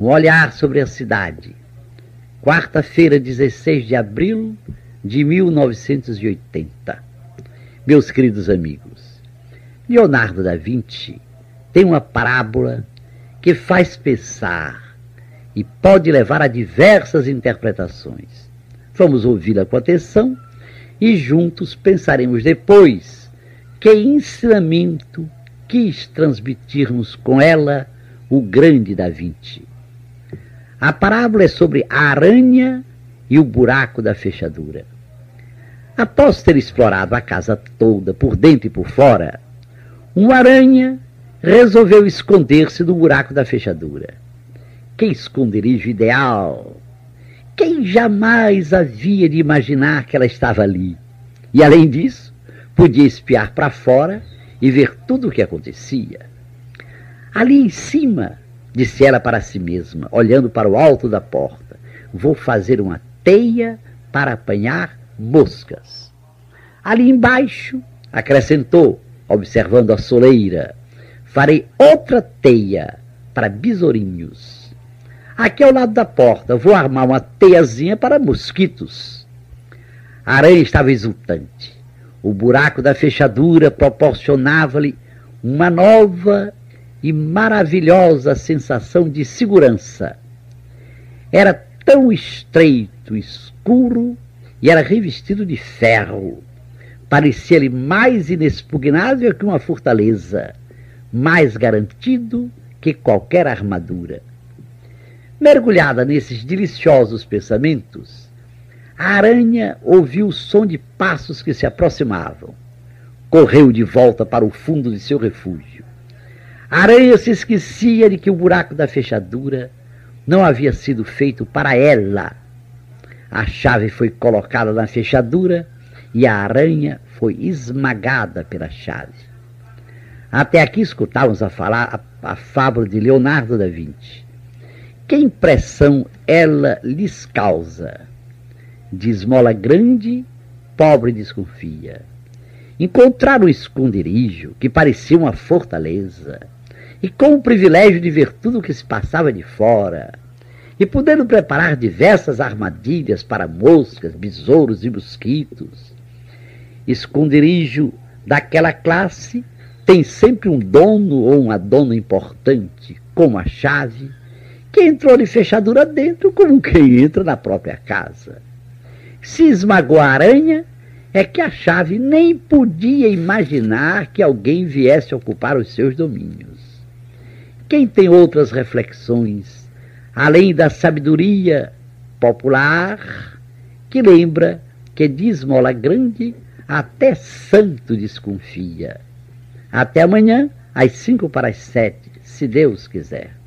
Um olhar sobre a cidade. Quarta-feira, 16 de abril de 1980. Meus queridos amigos, Leonardo da Vinci tem uma parábola que faz pensar e pode levar a diversas interpretações. Vamos ouvi-la com atenção e juntos pensaremos depois que ensinamento quis transmitir-nos com ela o grande Da Vinci. A parábola é sobre a aranha e o buraco da fechadura. Após ter explorado a casa toda, por dentro e por fora, uma aranha resolveu esconder-se no buraco da fechadura. Que esconderijo ideal! Quem jamais havia de imaginar que ela estava ali? E além disso, podia espiar para fora e ver tudo o que acontecia. Ali em cima, disse ela para si mesma, olhando para o alto da porta, vou fazer uma teia para apanhar moscas. Ali embaixo, acrescentou, observando a soleira, farei outra teia para besourinhos. Aqui ao lado da porta, vou armar uma teiazinha para mosquitos. A aranha estava exultante. O buraco da fechadura proporcionava-lhe uma nova e maravilhosa sensação de segurança. Era tão estreito, escuro e era revestido de ferro. Parecia-lhe mais inexpugnável que uma fortaleza, mais garantido que qualquer armadura. Mergulhada nesses deliciosos pensamentos, a aranha ouviu o som de passos que se aproximavam. Correu de volta para o fundo de seu refúgio. A aranha se esquecia de que o buraco da fechadura não havia sido feito para ela. A chave foi colocada na fechadura e a aranha foi esmagada pela chave. Até aqui escutávamos a falar a, a fábula de Leonardo da Vinci. Que impressão ela lhes causa? De esmola grande, pobre desconfia. Encontrar um esconderijo que parecia uma fortaleza e com o privilégio de ver tudo o que se passava de fora, e podendo preparar diversas armadilhas para moscas, besouros e mosquitos. Esconderijo daquela classe tem sempre um dono ou uma dona importante, com a chave, que entrou de fechadura dentro como quem entra na própria casa. Se esmagou a aranha, é que a chave nem podia imaginar que alguém viesse ocupar os seus domínios. Quem tem outras reflexões, além da sabedoria popular, que lembra que de esmola grande até santo desconfia. Até amanhã, às cinco para as sete, se Deus quiser.